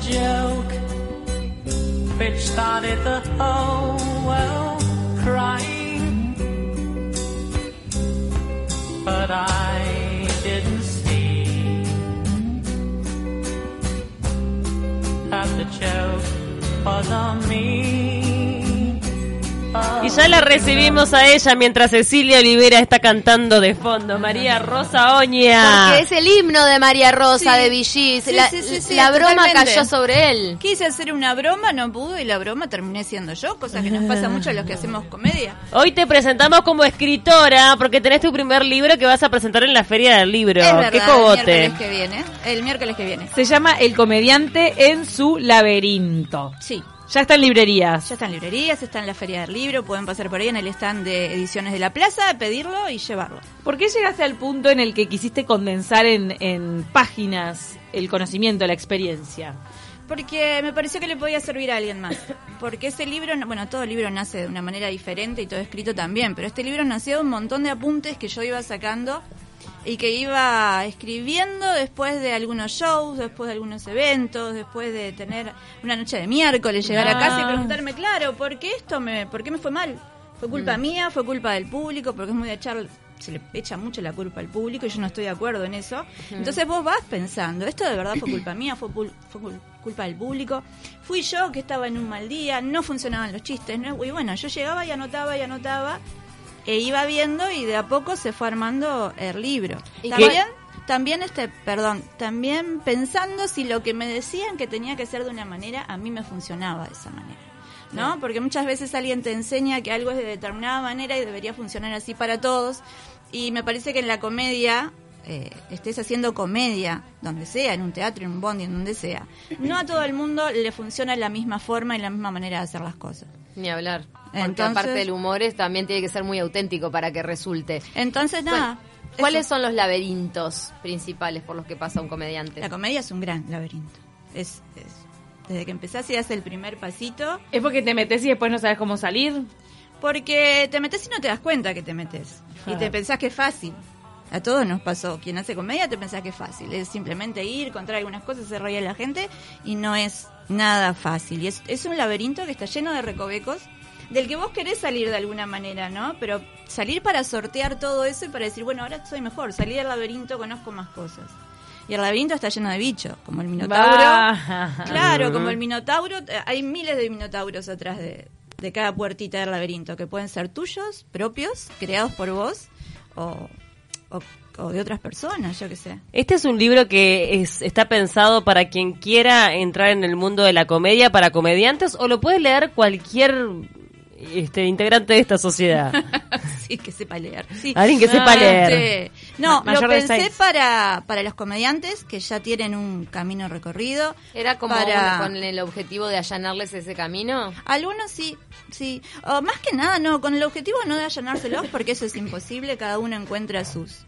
joke which started the whole world crying. But I didn't see that the joke was on me. Y ya la recibimos a ella mientras Cecilia Olivera está cantando de fondo. María Rosa Oña. Porque es el himno de María Rosa Sí. de Villis. Sí, la sí, sí, sí, la broma cayó sobre él. Quise hacer una broma, no pude y la broma terminé siendo yo, cosa que nos pasa mucho a los que hacemos comedia. Hoy te presentamos como escritora porque tenés tu primer libro que vas a presentar en la Feria del Libro. es verdad, ¡Qué el cogote! miércoles que viene. El miércoles que viene. Se llama El comediante en su laberinto. Sí. Ya está en librerías. Ya está en librerías, está en la Feria del Libro, pueden pasar por ahí en el stand de Ediciones de la Plaza, pedirlo y llevarlo. ¿Por qué llegaste al punto en el que quisiste condensar en, en páginas el conocimiento, la experiencia? Porque me pareció que le podía servir a alguien más. Porque ese libro, bueno, todo libro nace de una manera diferente y todo escrito también, pero este libro nació de un montón de apuntes que yo iba sacando y que iba escribiendo después de algunos shows, después de algunos eventos, después de tener una noche de miércoles, llegar a casa y Ah. preguntarme, claro, ¿por qué esto me, por qué me fue mal? ¿Fue culpa mía? ¿Fue culpa del público? Porque es muy de echar, se le echa mucho la culpa al público y yo no estoy de acuerdo en eso. Entonces vos vas pensando, ¿esto de verdad fue culpa mía? ¿Fue, pul- fue cul- culpa del público? ¿Fui yo que estaba en un mal día? ¿No funcionaban los chistes? ¿no? Y bueno, yo llegaba y anotaba y anotaba e iba viendo y de a poco se fue armando el libro. ¿Y También, también este, perdón, también pensando si lo que me decían que tenía que ser de una manera, a mí me funcionaba de esa manera. ¿No? Porque muchas veces alguien te enseña que algo es de determinada manera y debería funcionar así para todos. Y me parece que en la comedia, eh, estés haciendo comedia, donde sea, en un teatro, en un bondi, en donde sea, no a todo el mundo le funciona la misma forma y la misma manera de hacer las cosas. Ni hablar. Porque Entonces- aparte del humor es, también tiene que ser muy auténtico para que resulte. Entonces, nada. ¿Cuáles eso. son los laberintos principales por los que pasa un comediante? La comedia es un gran laberinto. Es, es- desde que empezás y das el primer pasito, ¿Es porque te metes y después no sabes cómo salir? porque te metes y no te das cuenta que te metes. Y te pensás que es fácil. A todos nos pasó. Quien hace comedia te pensás que es fácil. Es simplemente ir, contar algunas cosas, hacer reír a la gente y no es nada fácil. Y es, es un laberinto que está lleno de recovecos del que vos querés salir de alguna manera, ¿no? Pero salir para sortear todo eso y para decir, bueno, ahora soy mejor. Salí del laberinto, conozco más cosas. Y el laberinto está lleno de bichos, como el minotauro. Claro, como el minotauro, eh, hay miles de minotauros atrás de, de cada puertita del laberinto, que pueden ser tuyos, propios, creados por vos, o, o, o de otras personas, yo qué sé. Este es un libro que es, está pensado para quien quiera entrar en el mundo de la comedia, para comediantes, o lo puede leer cualquier este, integrante de esta sociedad. sí, que sepa leer. Sí. Alguien que sepa Ah, leer. este, no, Ma- lo pensé para, para los comediantes que ya tienen un camino recorrido. ¿Era como para... con el objetivo de allanarles ese camino? Algunos sí, sí. O más que nada, no, con el objetivo no de allanárselos, porque eso es imposible, cada uno encuentra sus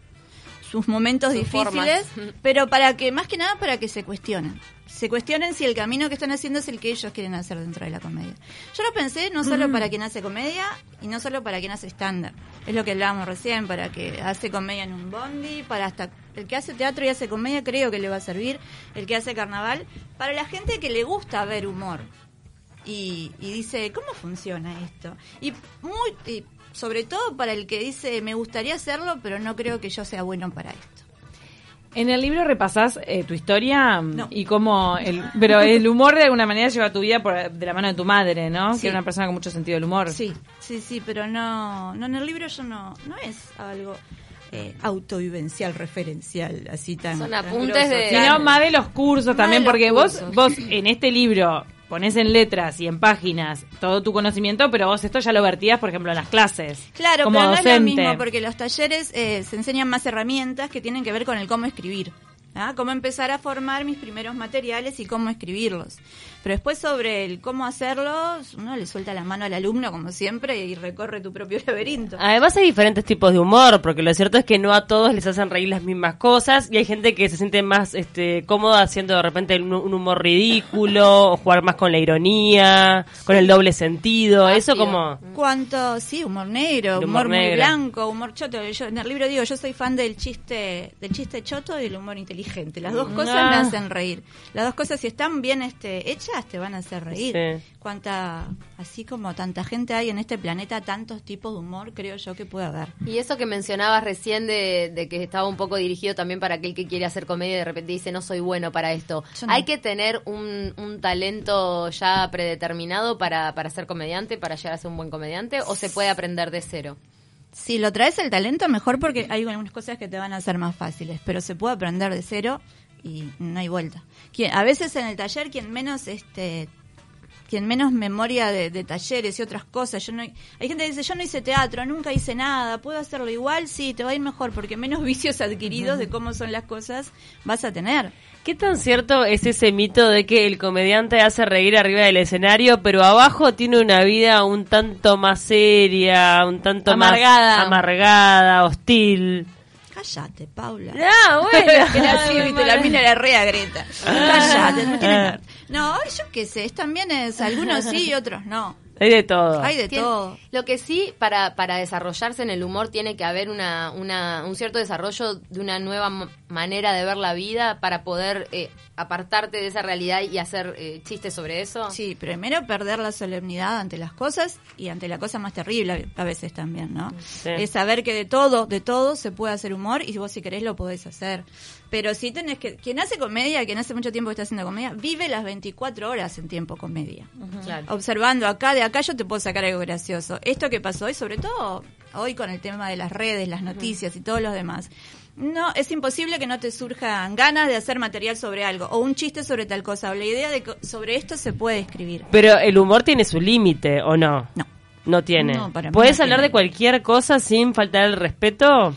sus momentos Sus difíciles, formas. pero para que, más que nada, para que se cuestionen. Se cuestionen si el camino que están haciendo es el que ellos quieren hacer dentro de la comedia. Yo lo pensé no solo para quien hace comedia y no solo para quien hace estándar. Es lo que hablábamos recién, para que hace comedia en un bondi, para hasta el que hace teatro y hace comedia creo que le va a servir, el que hace carnaval, para la gente que le gusta ver humor y, y dice, ¿cómo funciona esto? Y muy y sobre todo para el que dice, me gustaría hacerlo, pero no creo que yo sea bueno para esto. En el libro repasás eh, tu historia No. y cómo el, pero el humor de alguna manera lleva tu vida por, de la mano de tu madre, ¿no? Sí. Que era una persona con mucho sentido del humor. Sí, sí, sí, pero no, no en el libro yo no, no es algo eh, autovivencial, referencial, así tan. Son apuntes de- Sino más de los cursos Más también, los porque vos, vos en este libro pones en letras y en páginas todo tu conocimiento, pero vos esto ya lo vertías, por ejemplo, en las clases. Claro, como pero no docente. es lo mismo, porque los talleres eh, se enseñan más herramientas que tienen que ver con el cómo escribir. ¿ah? Cómo empezar a formar mis primeros materiales y cómo escribirlos. Pero después sobre el cómo hacerlos, uno le suelta la mano al alumno, como siempre, y recorre tu propio laberinto. Además hay diferentes tipos de humor, porque lo cierto es que no a todos les hacen reír las mismas cosas y hay gente que se siente más este, cómoda haciendo de repente un, un humor ridículo o jugar más con la ironía, con el doble sentido, eso como... Cuánto, sí, humor negro, humor, muy blanco, humor choto. Yo en el libro digo, yo soy fan del chiste, del chiste choto y del humor inteligente. Las dos cosas Ah. me hacen reír. Las dos cosas, si están bien este, hechas, te van a hacer reír. Sí. Cuánta, así como tanta gente hay en este planeta, tantos tipos de humor, creo yo que puede haber. Y eso que mencionabas recién de, de que estaba un poco dirigido también para aquel que quiere hacer comedia y de repente dice no soy bueno para esto. No. ¿Hay que tener un, un talento ya predeterminado para, para ser comediante, para llegar a ser un buen comediante o se puede aprender de cero? Si lo traes el talento, mejor porque hay algunas cosas que te van a hacer más fáciles, pero se puede aprender de cero y no hay vuelta. Quien, a veces en el taller, quien menos este quien menos memoria de, de talleres y otras cosas. Yo no, hay gente que dice, yo no hice teatro, nunca hice nada, ¿puedo hacerlo igual? Sí, te va a ir mejor, porque menos vicios adquiridos de cómo son las cosas vas a tener. ¿Qué tan cierto es ese mito de que el comediante hace reír arriba del escenario, pero abajo tiene una vida un tanto más seria, un tanto Amargada. más amargada, hostil? Cállate, Paula. Ah, bueno. viste, la mina era rea Greta. Cállate, no tiene nada. No, yo qué sé, es también es, algunos sí y otros no. Hay de todo. Hay de Tien- todo. Lo que sí, para, para desarrollarse en el humor tiene que haber una, una, un cierto desarrollo de una nueva manera de ver la vida para poder eh, apartarte de esa realidad y hacer eh, chistes sobre eso. Sí, primero perder la solemnidad ante las cosas y ante la cosa más terrible a veces también, ¿no? Sí. Es saber que de todo, de todo se puede hacer humor y vos si querés lo podés hacer. Pero si tenés que... Quien hace comedia, quien hace mucho tiempo que está haciendo comedia, vive las 24 horas en tiempo comedia. Claro. Observando acá, de acá yo te puedo sacar algo gracioso. Esto que pasó hoy, sobre todo hoy con el tema de las redes, las noticias y todos los demás. No, es imposible que no te surjan ganas de hacer material sobre algo o un chiste sobre tal cosa o la idea de que sobre esto se puede escribir. Pero el humor tiene su límite, ¿o no? No. No tiene. No, para mí ¿Puedes no hablar tiene. de cualquier cosa sin faltar el respeto?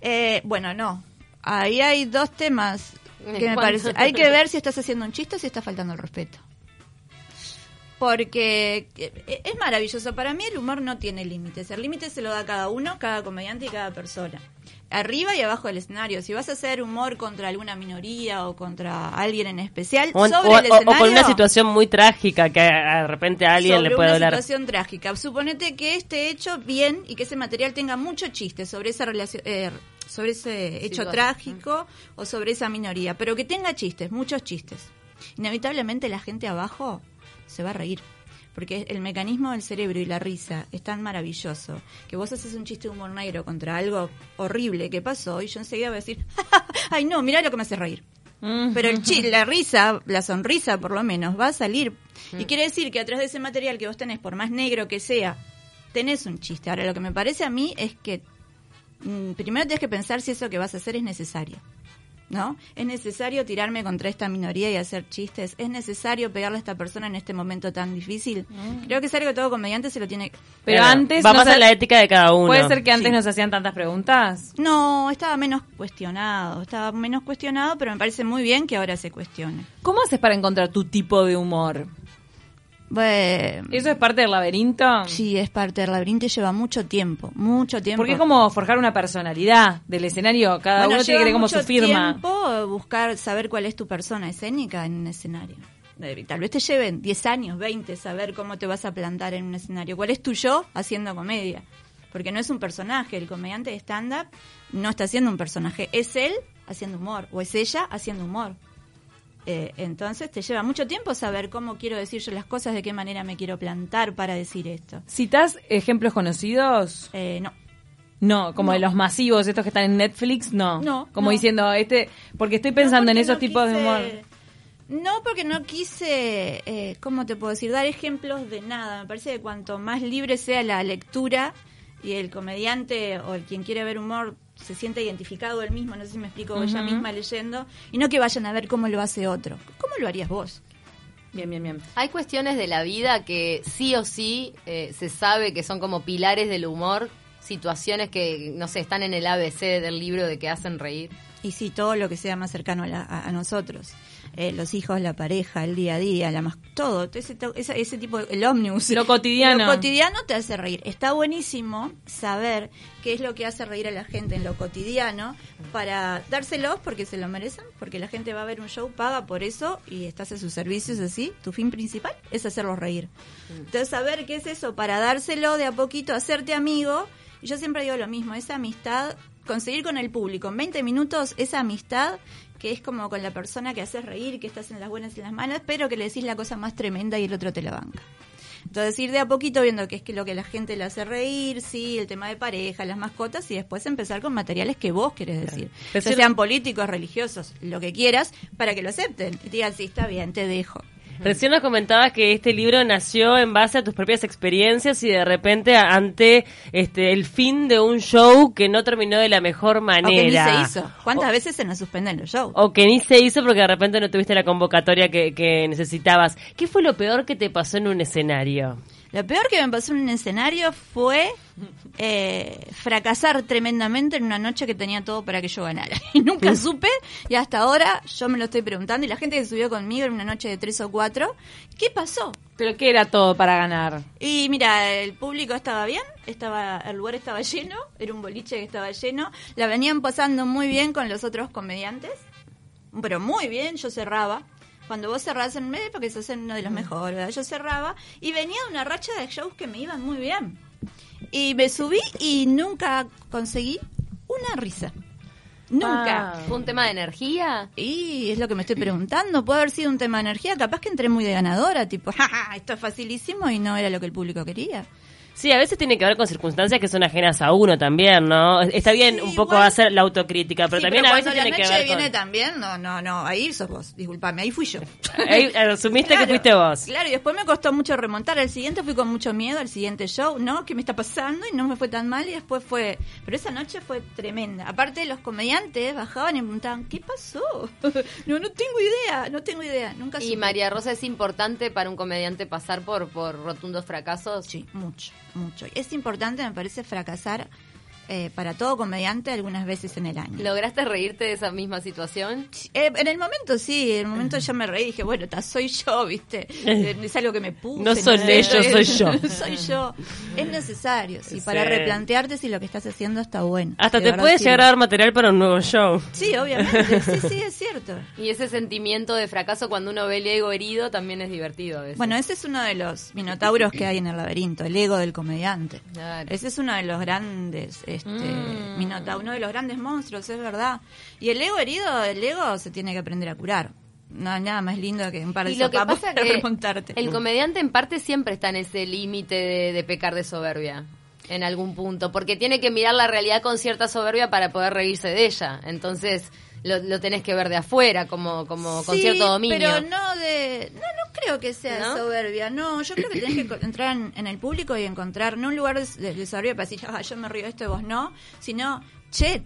Eh, bueno, no. Ahí hay dos temas que me parece. Hay que ver si estás haciendo un chiste o si estás faltando el respeto. Porque eh, es maravilloso. Para mí el humor no tiene límites. El límite se lo da cada uno, cada comediante y cada persona. Arriba y abajo del escenario. Si vas a hacer humor contra alguna minoría o contra alguien en especial, O, sobre o- el o- o escenario. con una situación muy trágica que a- de repente a alguien sobre le puede una doler. situación trágica. Suponete que esté hecho bien y que ese material tenga mucho chiste sobre esa relación, eh, sobre ese hecho trágico o sobre esa minoría, pero que tenga chistes, muchos chistes. Inevitablemente la gente abajo se va a reír. Porque el mecanismo del cerebro y la risa es tan maravilloso que vos haces un chiste de humor negro contra algo horrible que pasó y yo enseguida voy a decir, ay no, mirá lo que me hace reír. Pero el chi- la risa, la sonrisa por lo menos, va a salir. Y quiere decir que atrás de ese material que vos tenés, por más negro que sea, tenés un chiste. Ahora, lo que me parece a mí es que mm, primero tenés que pensar si eso que vas a hacer es necesario. ¿No? Es necesario tirarme contra esta minoría y hacer chistes. Es necesario pegarle a esta persona en este momento tan difícil. Creo que es algo que todo comediante se lo tiene. Pero Claro, antes Va a no la ética de cada uno. Puede ser que antes Sí. nos hacían tantas preguntas. No, estaba menos cuestionado. Estaba menos cuestionado, pero me parece muy bien que ahora se cuestione. ¿Cómo haces para encontrar tu tipo de humor? Bueno, ¿Eso es parte del laberinto? Sí, es parte del laberinto y lleva mucho tiempo, mucho tiempo. Porque es como forjar una personalidad del escenario. Cada Bueno, uno tiene que tener como su firma. tiempo buscar, saber cuál es tu persona escénica en un escenario. Tal vez te lleven 10 años, 20, saber cómo te vas a plantar en un escenario. ¿Cuál es tu yo haciendo comedia? Porque no es un personaje, el comediante de stand-up no está haciendo un personaje, es él haciendo humor o es ella haciendo humor. Eh, entonces te lleva mucho tiempo saber cómo quiero decir yo las cosas, de qué manera me quiero plantar para decir esto. ¿Citas ejemplos conocidos? Eh, no. No, como No. de los masivos, estos que están en Netflix, no. No, Como no. diciendo, este, porque estoy pensando No, en esos tipos de humor. No, porque no quise, eh, ¿cómo te puedo decir? Dar ejemplos de nada. Me parece que cuanto más libre sea la lectura y el comediante o el quien quiere ver humor se siente identificado él mismo, no sé si me explico, o ella misma leyendo, y no que vayan a ver cómo lo hace otro. ¿Cómo lo harías vos? Bien, bien, bien. Hay cuestiones de la vida que sí o sí eh, se sabe que son como pilares del humor, situaciones que, no sé, están en el ABC del libro de que hacen reír. Y sí, todo lo que sea más cercano a, la- a- a nosotros. Eh, los hijos, la pareja, el día a día, la mas- todo. Ese, ese, ese tipo, de- el ómnibus. Lo cotidiano. Lo cotidiano te hace reír. Está buenísimo saber qué es lo que hace reír a la gente en lo cotidiano para dárselos porque se lo merecen, porque la gente va a ver un show, paga por eso y estás a sus servicios así. Tu fin principal es hacerlos reír. Entonces, saber qué es eso para dárselo de a poquito, hacerte amigo. Y yo siempre digo lo mismo, esa amistad conseguir con el público en 20 minutos esa amistad que es como con la persona que haces reír, que estás en las buenas y en las malas, pero que le decís la cosa más tremenda y el otro te la banca. Entonces ir de a poquito viendo qué es que lo que la gente le hace reír, sí, el tema de pareja, las mascotas y después empezar con materiales que vos querés decir. Si- sean políticos, religiosos, lo que quieras, para que lo acepten. Y digan, sí, está bien, te dejo. Recién nos comentabas que este libro nació en base a tus propias experiencias y de repente ante este el fin de un show que no terminó de la mejor O que ni manera. se hizo. ¿Cuántas veces se nos suspenden los shows? O que ni se hizo porque de repente no tuviste la convocatoria que, que necesitabas. ¿Qué fue lo peor que te pasó en un escenario? Lo peor que me pasó en un escenario fue eh, fracasar tremendamente en una noche que tenía todo para que yo ganara. Y nunca supe, y hasta ahora yo me lo estoy preguntando, y la gente que subió conmigo en una noche de tres o cuatro, ¿qué pasó? ¿Pero qué era todo para ganar? Y mira, el público estaba bien, estaba el lugar estaba lleno, era un boliche que estaba lleno, la venían pasando muy bien con los otros comediantes, pero muy bien, yo cerraba. Cuando vos cerrás en medio, porque sos uno de los mejores, ¿verdad? yo cerraba y venía de una racha de shows que me iban muy bien. Y me subí y nunca conseguí una risa. Nunca. Ah. ¿Fue un tema de energía? Y es lo que me estoy preguntando. Puede haber sido un tema de energía. Capaz que entré muy de ganadora, tipo, jaja, esto es facilísimo y no era lo que el público quería. Sí, a veces tiene que ver con circunstancias que son ajenas a uno también, ¿no? Está bien Sí, un poco igual. hacer la autocrítica, pero Sí, también a veces tiene la que noche ver viene con... también, no, no, no, ahí sos vos, disculpame, ahí fui yo. Ahí asumiste que fuiste vos. Claro, y después me costó mucho remontar. Al siguiente fui con mucho miedo, al siguiente show, ¿no? ¿Qué me está pasando? Y no me fue tan mal y después fue... Pero esa noche fue tremenda. Aparte, los comediantes bajaban y me preguntaban, ¿qué pasó? no, no tengo idea, no tengo idea, nunca ¿Y supe. María Rosa es importante para un comediante pasar por, por rotundos fracasos? Sí, mucho, mucho. Es importante, me parece, fracasar eh, para todo comediante algunas veces en el año. ¿Lograste reírte de esa misma situación? Eh, en el momento sí, en el momento ya me reí y dije, bueno, ta, soy yo, ¿viste? Eh, Es algo que me puse. No son sé, ellos, soy yo. soy yo. Es necesario, sí, para replantearte si lo que estás haciendo está bueno. Hasta De te verdad puede sirve. llegar a dar material para un nuevo show. Sí, obviamente, sí, sí, es cierto. Y ese sentimiento de fracaso cuando uno ve el ego herido también es divertido a veces. Bueno, ese es uno de los minotauros que hay en el laberinto, el ego del comediante. Claro. Ese es uno de los grandes este, Mm. minota- uno de los grandes monstruos, es verdad. Y el ego herido, el ego se tiene que aprender a curar. No hay nada más lindo que un par de y lo que pasa para que remontarte. el comediante en parte siempre está en ese límite de, de pecar de soberbia en algún punto, porque tiene que mirar la realidad con cierta soberbia para poder reírse de ella. Entonces lo, lo tenés que ver de afuera, como, como con Sí, cierto dominio. Pero no de. No, no creo que sea ¿No? soberbia. No, yo creo que tenés que entrar en, en el público y encontrar, no un lugar de, de- soberbia para decir, "Ah, yo me río de esto y vos no, sino, che,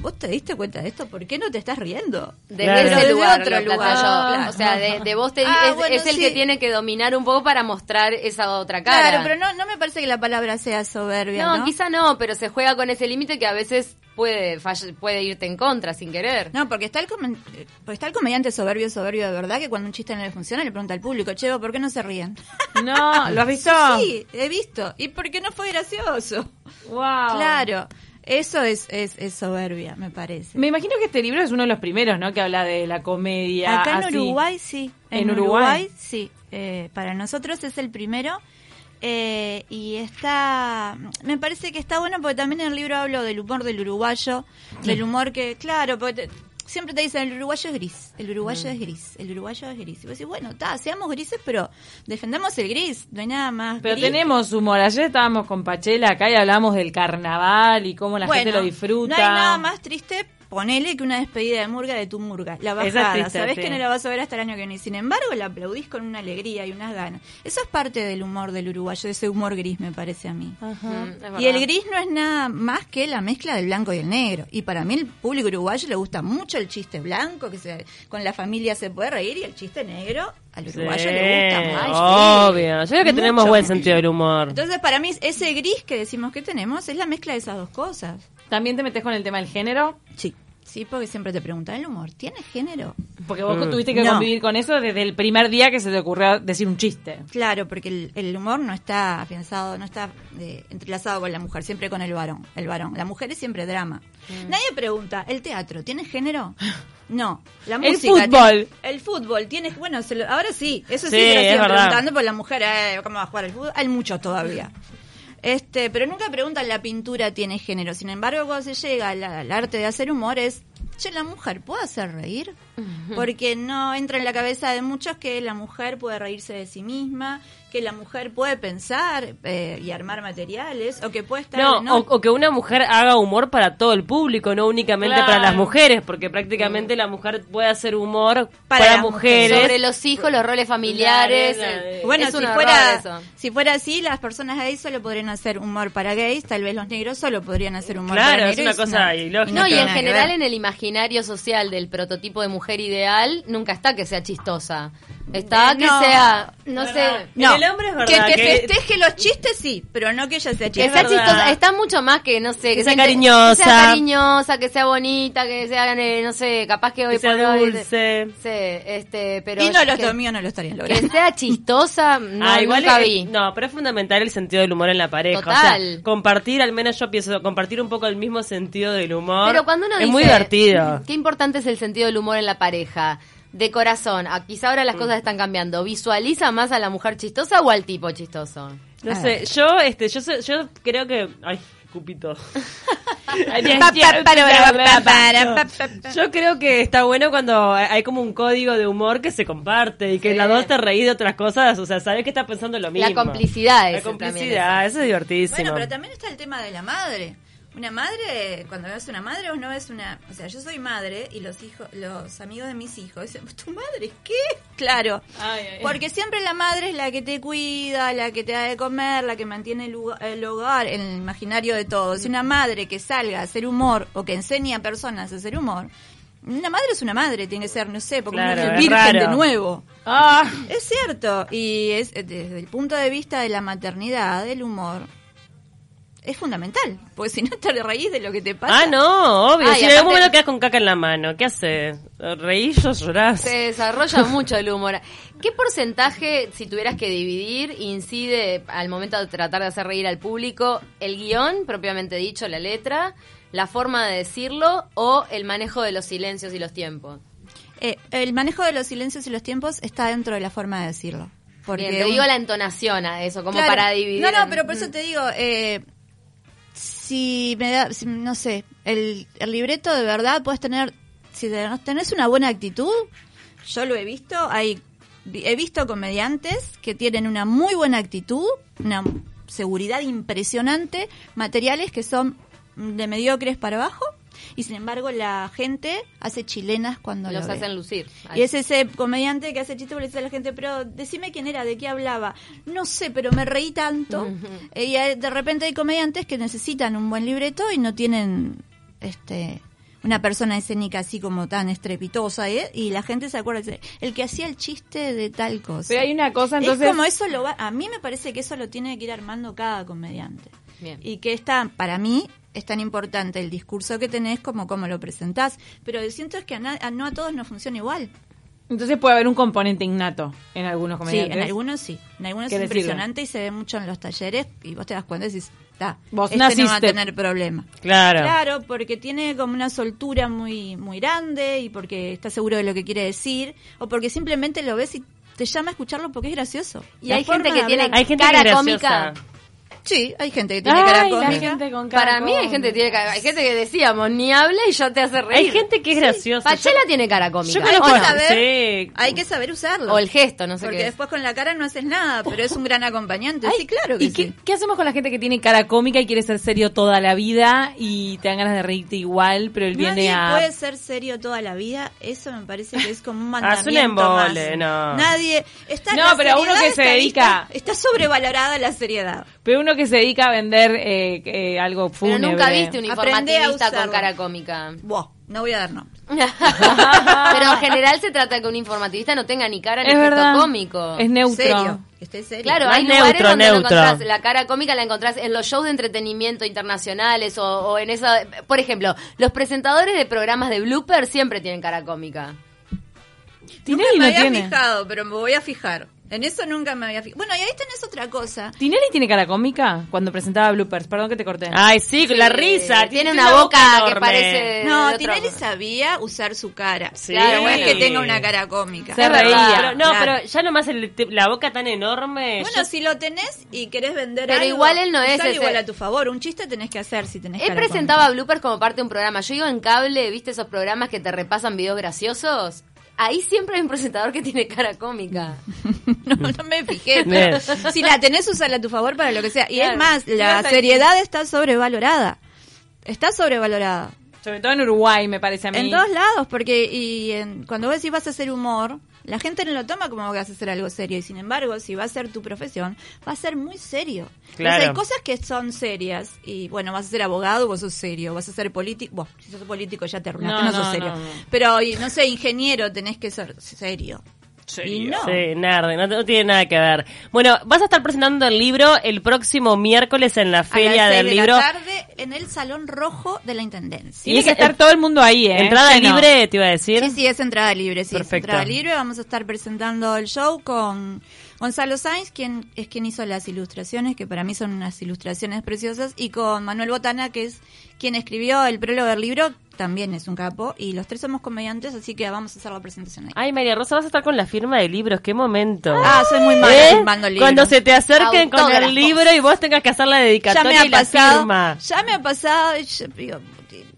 ¿vos te diste cuenta de esto? ¿Por qué no te estás riendo? Desde Claro. ese lugar, otro lo planteé lugar, yo. claro. O sea, de, de vos te, Ah, es, bueno, es el sí. que tiene que dominar un poco para mostrar esa otra cara. Claro, pero no, no me parece que la palabra sea soberbia. No, No, quizá no, pero se juega con ese límite que a veces puede fall- puede irte en contra sin querer. No, porque está el, comen- porque está el comediante soberbio, soberbio de verdad, que cuando un chiste no le funciona le pregunta al público, che, ¿por qué no se ríen? No, ¿lo has visto? Sí, he visto. ¿Y por qué no fue gracioso? Wow. Claro, eso es, es, es soberbia, me parece. Me imagino que este libro es uno de los primeros, ¿no? Que habla de la comedia. Acá en. Uruguay sí. ¿En Uruguay? sí. Eh, para nosotros es el primero. Eh, y está, me parece que está bueno porque también en el libro hablo del humor del uruguayo, del humor que, claro, porque te- siempre te dicen el uruguayo es gris, el uruguayo es gris, el uruguayo es gris. Y vos decís, bueno, está, seamos grises, pero defendamos el gris, no hay nada más. Pero gris. tenemos humor. Ayer estábamos con Pachela acá y hablamos del carnaval y cómo la gente lo disfruta. No hay nada más triste, ponele que una despedida de murga de tu murga. La bajada, sí. que no la vas a ver hasta el año que viene. Sin embargo, la aplaudís con una alegría y unas ganas. Eso es parte del humor del uruguayo, de ese humor gris, me parece a mí. Mm, es Y el gris no es nada más que la mezcla del blanco y el negro. Y para mí el público uruguayo le gusta mucho el chiste blanco, que se, con la familia se puede reír, y el chiste negro al uruguayo le gusta mucho. obvio. Yo creo que tenemos buen sentido del humor. Entonces, para mí, ese gris que decimos que tenemos es la mezcla de esas dos cosas. ¿También te metes con el tema del género? Sí. Sí, porque siempre te preguntan, ¿el humor tiene género? Porque vos Mm. tuviste que No. convivir con eso desde el primer día que se te ocurrió decir un chiste. Claro, porque el, el humor no está afianzado, no está eh, entrelazado con la mujer, siempre con el varón. El varón. La mujer es siempre drama. Nadie pregunta, ¿el teatro tiene género? No. La El música fútbol. tiene- el fútbol tiene. Bueno, se lo- ahora sí. Eso sí, Sí, se lo es siguen verdad. preguntando, porque la mujer, eh, ¿cómo va a jugar al fútbol? Hay mucho todavía. Este, pero nunca preguntan la pintura tiene género. Sin embargo, cuando se llega al, arte de hacer humor es, che, la mujer puede hacer reír, porque no entra en la cabeza de muchos que la mujer puede reírse de sí misma, que la mujer puede pensar eh, y armar materiales, o que puede estar No, no, O, o que una mujer haga humor para todo el público, no únicamente Claro. para las mujeres, porque prácticamente la mujer puede hacer humor para, mujeres. Sobre los hijos, los roles familiares. Claro, eh, Bueno, es si fuera, eso. si fuera así, las personas gays solo podrían hacer humor para gays, tal vez los negros solo podrían hacer humor Claro, para es negros. una cosa ilógica. No, y en general en el imaginario social del prototipo de mujer ideal, nunca está que sea chistosa. Está Eh, que no. sea, no sé. No, el hombre es que verdad que- festeje los chistes, sí, pero no que ella sea que chistosa. sea verdad. chistosa. Está mucho más que, no sé, Que sea cariñosa. Que sea cariñosa, que sea bonita, que sea, eh, no sé, capaz que hoy Que sea por hoy- dulce. Sí, este, pero... Y no, los que, míos no lo estarían que logrando. sea chistosa, no, ah, igual nunca es- vi. No, pero es fundamental el sentido del humor en la pareja. Total. O sea, compartir, al menos yo pienso, compartir un poco el mismo sentido del humor. Pero cuando uno es dice, muy divertido. Qué importante es el sentido del humor en la pareja. De corazón, a- quizá ahora Mm. las cosas están cambiando. ¿Visualiza más a la mujer chistosa o al tipo chistoso? No sé, yo, este, yo, sé- yo creo que, ay, cupito. Yo creo que está bueno cuando hay como un código de humor que se comparte y que Sí. la dos te reí de otras cosas, o sea, sabes que está pensando lo mismo. La complicidad La complicidad, eso es divertísimo. Bueno, pero también está el tema de la madre. Una madre, cuando ves una madre o no ves una... O sea, yo soy madre y los hijos, los amigos de mis hijos dicen, ¿tu madre qué? Claro. Ay, ay, ay. Porque siempre la madre es la que te cuida, la que te da de comer, la que mantiene el lugar- el hogar en el imaginario de todos. Si una madre que salga a hacer humor o que enseñe a personas a hacer humor, una madre es una madre, tiene que ser, no sé, porque Claro, uno es virgen raro. de nuevo. Ah, Es cierto, y es desde el punto de vista de la maternidad, el humor es fundamental, porque si no te reís de lo que te pasa. Ah, no, obvio. Ay, si en algún momento quedas con caca en la mano, ¿qué haces? ¿Reís o llorás? Se desarrolla mucho el humor. ¿Qué porcentaje, si tuvieras que dividir, incide al momento de tratar de hacer reír al público el guion, propiamente dicho, la letra, la forma de decirlo o el manejo de los silencios y los tiempos? Eh, el manejo de los silencios y los tiempos está dentro de la forma de decirlo. Porque Bien, te digo la entonación a eso, como Claro. para dividir. No, no, pero por eso te digo, eh, si me da, no sé, el, el libreto de verdad puedes tener, si te- tenés una buena actitud, yo lo he visto, hay, he visto comediantes que tienen una muy buena actitud, una seguridad impresionante, materiales que son de mediocres para abajo, y sin embargo la gente hace chilenas cuando los lo ve. hacen lucir. Y es ese comediante que hace chistes le dice a la gente, pero decime quién era, de qué hablaba. No sé, pero me reí tanto. Y de repente hay comediantes que necesitan un buen libreto y no tienen este una persona escénica así como tan estrepitosa ¿eh? y la gente se acuerda dice, el que hacía el chiste de tal cosa. pero hay una cosa, entonces... es como eso lo va, a mí me parece que eso lo tiene que ir armando cada comediante. Bien. Y que está, para mí, es tan importante el discurso que tenés como cómo lo presentás. Pero siento es que a na- a- no a todos no funciona igual. Entonces puede haber un componente innato en algunos Sí, comediantes. en algunos sí. En algunos es impresionante y se ve mucho en los talleres y vos te das cuenta y decís, "Ta, Vos este no va a tener problema. Claro. Claro, porque tiene como una soltura muy muy grande y porque está seguro de lo que quiere decir o porque simplemente lo ves y te llama a escucharlo porque es gracioso. Y La hay gente que tiene hablar- Hay gente cara cómica. Sí, hay gente que tiene Ay, cara cómica. gente con cara Para mí hay gente que tiene cara, hay gente que decíamos, ni habla y ya te hace reír. Hay gente que es graciosa. Pachela Yo- tiene cara cómica. Yo Hay que saber, sí. hay que saber usarlo. O el gesto, no sé porque qué. es. después con la cara no haces nada, pero es un gran acompañante. Ay, sí, claro que ¿Y qué, sí. qué hacemos con la gente que tiene cara cómica y quiere ser serio toda la vida y te dan ganas de reírte igual, pero él viene a... puede ser serio toda la vida. Eso me parece que es como un es un mandamiento embole, más. no. Nadie. Está, No, pero uno que se está dedica- vista- Está sobrevalorada la seriedad. Pero uno que se dedica a vender eh, eh, algo Pero fúnebre. nunca viste un informativista con cara cómica. Buah, no voy a dar nombres. Pero en general se trata de que un informativista no tenga ni cara ni Es gesto verdad. cómico. Es neutro. Serio. Claro, No hay es lugares neutro, donde lo neutro. encontrás, la cara cómica la encontrás en los shows de entretenimiento internacionales o, o en esa... Por ejemplo, los presentadores de programas de blooper siempre tienen cara cómica. Nunca me no había tiene. fijado, pero me voy a fijar. En eso nunca me había fijado. Bueno, y ahí tenés otra cosa. ¿Tinelli tiene cara cómica cuando presentaba bloopers? Perdón que te corté. Ay, sí, la Sí, risa. Tiene una boca que parece- No, otro- Tinelli sabía usar su cara. Sí. Claro, no es que tenga una cara cómica. Se reía. pero- no, Claro. pero ya nomás el- la boca tan enorme. Bueno, yo- si lo tenés y querés vender Pero algo, igual él no es ese- igual a tu favor. Un chiste tenés que hacer si tenés Él cara presentaba bloopers como parte de un programa. Yo iba en cable, ¿viste esos programas que te repasan videos graciosos? Ahí siempre hay un presentador que tiene cara cómica. No, no me fijé. Pero si la tenés, usala a tu favor para lo que sea. Y Claro. es más, ¿Qué la seriedad está sobrevalorada. Está sobrevalorada. Sobre todo en Uruguay, me parece a mí. En todos lados, porque y en- cuando vos decís vas a hacer humor, la gente no lo toma como que vas a hacer algo serio. Y sin embargo, si va a ser tu profesión, va a ser muy serio. Claro. Entonces, hay cosas que son serias. Y bueno, vas a ser abogado, vos sos serio. Vas a ser político. Bueno, si sos político ya te arruinaste, No, no, sos serio. no. Pero, no sé, ingeniero, tenés que ser serio. Y no. Sí, nada, no, no tiene nada que ver. Bueno, vas a estar presentando el libro el próximo miércoles en la A Feria las seis del de Libro. la tarde en el Salón Rojo de la Intendencia. Tiene Y que es- estar todo el mundo ahí, ¿eh? Entrada libre, te iba a decir. Sí, sí, es entrada libre, sí, Perfecto. es entrada libre. Vamos a estar presentando el show con Gonzalo Sainz, quien es quien hizo las ilustraciones, que para mí son unas ilustraciones preciosas, y con Manuel Botana, que es quien escribió el prólogo del libro, también es un capo, y los tres somos comediantes, así que vamos a hacer la presentación ahí. Ay, María Rosa, vas a estar con la firma de libros, qué momento. Ah, soy muy mala ¿Eh? firmando libros. Cuando se te acerquen con el libro y vos tengas que hacer la ya dedicatoria me ha y la pasado, firma. ya me ha pasado, y yo digo,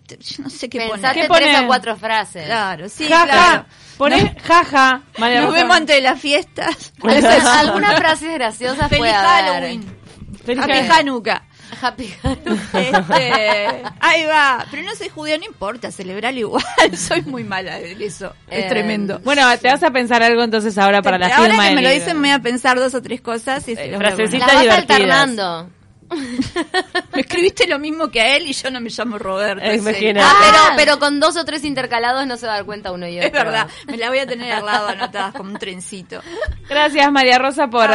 yo no sé qué Pensate poner. ¿Qué tres o cuatro frases. Claro, sí, Jaja. claro. Poné jaja. María Nos Rosa. vemos antes de las fiestas. Algunas frases graciosas Feliz puede. Halloween. Feliz Happy Halloween. Hanukkah. Happy. Este, ahí va. Pero no soy judío, no importa, celebrarlo igual. Soy muy mala en eso. Eh, es tremendo. Bueno, te vas a pensar algo entonces ahora para la Ahora firma que del me lo libro. dicen, me voy a pensar dos o tres cosas y se Eh, los voy a Las vas alternando. Me escribiste lo mismo que a él y yo no me llamo Roberto. Eh, imagina. Ah, pero, pero con dos o tres intercalados no se va a dar cuenta uno y otro. Es verdad, me la voy a tener al lado anotadas como un trencito. Gracias María Rosa por,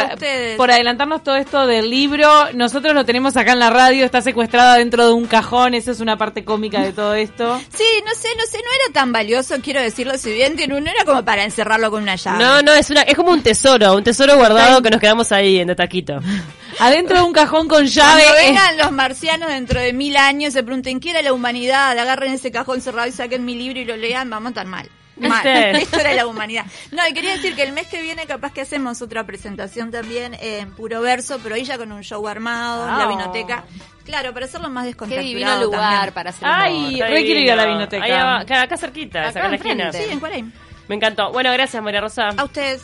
por adelantarnos todo esto del libro. Nosotros lo tenemos acá en la radio, está secuestrada dentro de un cajón, eso es una parte cómica de todo esto. Sí, no sé, no sé, no era tan valioso, quiero decirlo, si bien tiene un- no era como para encerrarlo con una llave. No, no, es una, es como un tesoro, un tesoro guardado que nos quedamos ahí en de taquito. Adentro de un cajón con llave. Cuando eh, vengan los marcianos dentro de mil años, se pregunten qué era la humanidad, agarren ese cajón cerrado y saquen mi libro y lo lean, vamos a estar mal. Mal. Esto era la humanidad. No, y quería decir que el mes que viene capaz que hacemos otra presentación también en puro verso, pero ahí ya con un show armado, en la Ah. vinoteca. Claro, para hacerlo más Qué descontracturado divino lugar también. para hacer Ay, re quiero ir a la vinoteca. Ahí acá, acá cerquita, Acá acá en la esquina. Sí, en Cuareim. Me encantó. Bueno, gracias María Rosa. A ustedes.